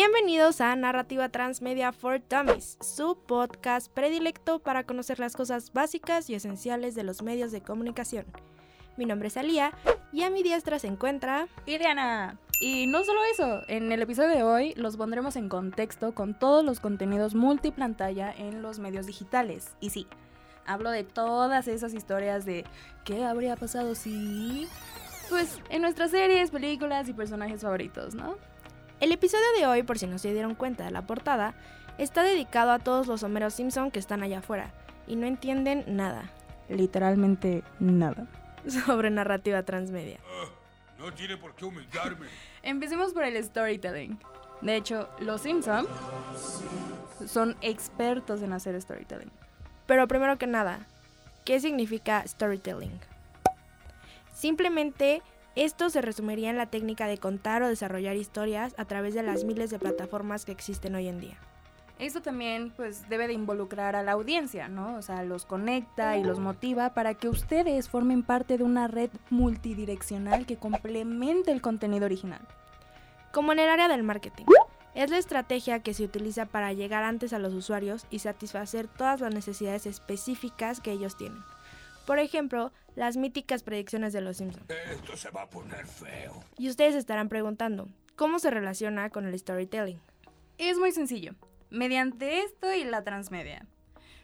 Bienvenidos a Narrativa Transmedia for Dummies, su podcast predilecto para conocer las cosas básicas y esenciales de los medios de comunicación. Mi nombre es Alía y a mi diestra se encuentra Iriana. Y no solo eso, en el episodio de hoy los pondremos en contexto con todos los contenidos multiplantalla en los medios digitales. Y sí, hablo de todas esas historias de qué habría pasado si... Pues en nuestras series, películas y personajes favoritos, ¿no? El episodio de hoy, por si no se dieron cuenta de la portada, está dedicado a todos los Homeros Simpson que están allá afuera y no entienden nada. Literalmente nada. Sobre narrativa transmedia. Ah, no tiene por qué humillarme. Empecemos por el storytelling. De hecho, los Simpson son expertos en hacer storytelling. Pero primero que nada, ¿qué significa storytelling? Simplemente esto se resumiría en la técnica de contar o desarrollar historias a través de las miles de plataformas que existen hoy en día. Esto también pues debe de involucrar a la audiencia, ¿no? O sea, los conecta y los motiva para que ustedes formen parte de una red multidireccional que complemente el contenido original. Como en el área del marketing. Es la estrategia que se utiliza para llegar antes a los usuarios y satisfacer todas las necesidades específicas que ellos tienen. Por ejemplo, las míticas predicciones de los Simpsons. Esto se va a poner feo. Y ustedes estarán preguntando, ¿cómo se relaciona con el storytelling? Es muy sencillo mediante esto y la transmedia.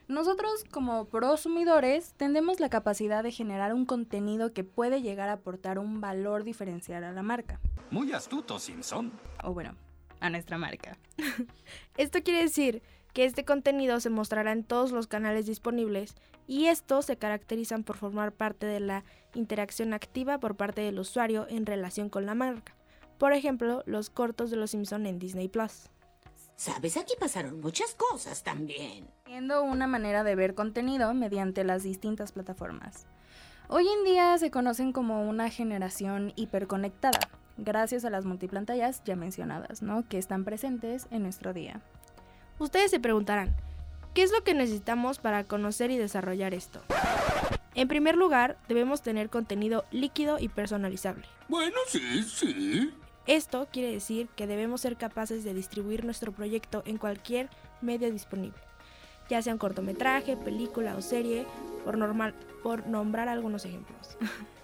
Nosotros como prosumidores tendemos la capacidad de generar un contenido que puede llegar a aportar un valor diferencial a la marca. Muy astuto, Simpson. O bueno, a nuestra marca. Esto quiere decir que este contenido se mostrará en todos los canales disponibles y estos se caracterizan por formar parte de la interacción activa por parte del usuario en relación con la marca. Por ejemplo, los cortos de los Simpson en Disney Plus. Sabes, aquí pasaron muchas cosas también. Siendo una manera de ver contenido mediante las distintas plataformas. Hoy en día se conocen como una generación hiperconectada, gracias a las multipantallas ya mencionadas, ¿no? Que están presentes en nuestro día. Ustedes se preguntarán, ¿qué es lo que necesitamos para conocer y desarrollar esto? En primer lugar, debemos tener contenido líquido y personalizable. Bueno, sí, sí. Esto quiere decir que debemos ser capaces de distribuir nuestro proyecto en cualquier medio disponible, ya sea un cortometraje, película o serie, por, normal, por nombrar algunos ejemplos.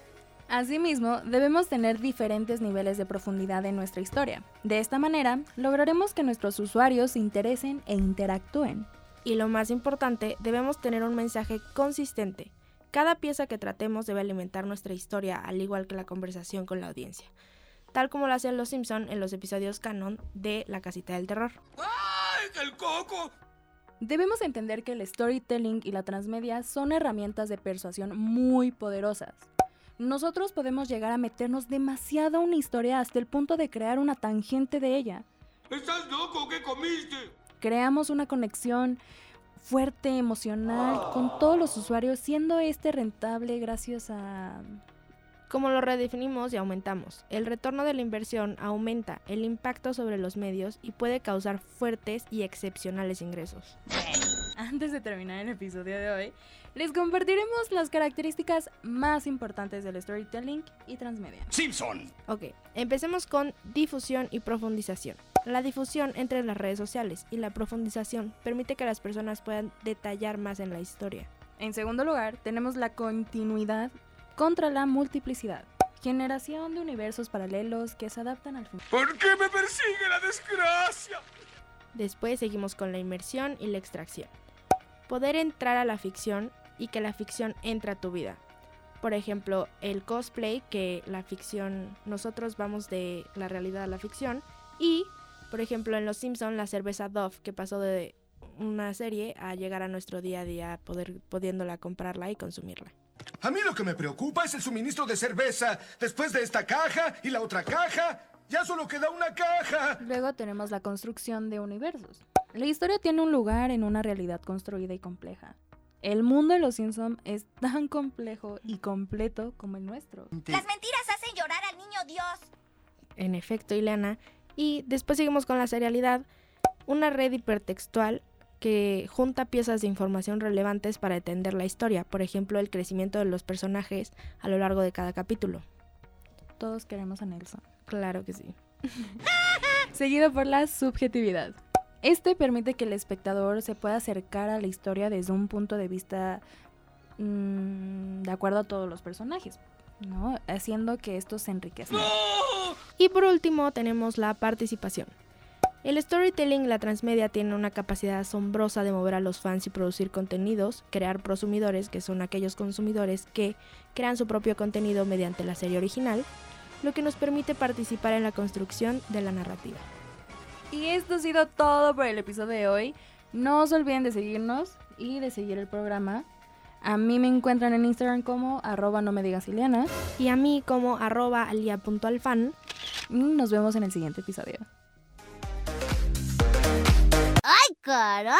Asimismo, debemos tener diferentes niveles de profundidad en nuestra historia. De esta manera, lograremos que nuestros usuarios se interesen e interactúen. Y lo más importante, debemos tener un mensaje consistente. Cada pieza que tratemos debe alimentar nuestra historia, al igual que la conversación con la audiencia tal como lo hacían los Simpson en los episodios canon de La Casita del Terror. ¡Ay, el coco! Debemos entender que el storytelling y la transmedia son herramientas de persuasión muy poderosas. Nosotros podemos llegar a meternos demasiado a una historia hasta el punto de crear una tangente de ella. ¿Estás loco? ¿Qué comiste? Creamos una conexión fuerte, emocional, con todos los usuarios, siendo este rentable gracias a como lo redefinimos y aumentamos. El retorno de la inversión aumenta el impacto sobre los medios y puede causar fuertes y excepcionales ingresos. Antes de terminar el episodio de hoy, les compartiremos las características más importantes del storytelling y transmedia. Simpson. Ok, empecemos con difusión y profundización. La difusión entre las redes sociales y la profundización permite que las personas puedan detallar más en la historia. En segundo lugar, tenemos la continuidad contra la multiplicidad. Generación de universos paralelos que se adaptan al fin. ¿Por qué me persigue la desgracia? Después seguimos con la inmersión y la extracción. Poder entrar a la ficción y que la ficción entre a tu vida. Por ejemplo, el cosplay, que la ficción, nosotros vamos de la realidad a la ficción. Y, por ejemplo, en Los Simpson la cerveza Dove, que pasó de una serie a llegar a nuestro día a día, poder, pudiéndola comprarla y consumirla. A mí lo que me preocupa es el suministro de cerveza. Después de esta caja y la otra caja, ya solo queda una caja. Luego tenemos la construcción de universos. La historia tiene un lugar en una realidad construida y compleja. El mundo de los Simpsons es tan complejo y completo como el nuestro. Las mentiras hacen llorar al niño Dios. En efecto, Ileana. Y después seguimos con la serialidad. Una red hipertextual que junta piezas de información relevantes para entender la historia, por ejemplo, el crecimiento de los personajes a lo largo de cada capítulo. Todos queremos a Nelson. Claro que sí. seguido por la subjetividad. Este permite que el espectador se pueda acercar a la historia desde un punto de vista mm, de acuerdo a todos los personajes, ¿no? Haciendo que estos se enriquezcan. Y por último tenemos la participación. El storytelling, la transmedia, tiene una capacidad asombrosa de mover a los fans y producir contenidos, crear prosumidores, que son aquellos consumidores que crean su propio contenido mediante la serie original, lo que nos permite participar en la construcción de la narrativa. Y esto ha sido todo por el episodio de hoy. No se olviden de seguirnos y de seguir el programa. A mí me encuentran en Instagram como arroba no me digas Ileana. Y a mí como arroba alia.alfan. Nos vemos en el siguiente episodio. ¡Ay, caramba!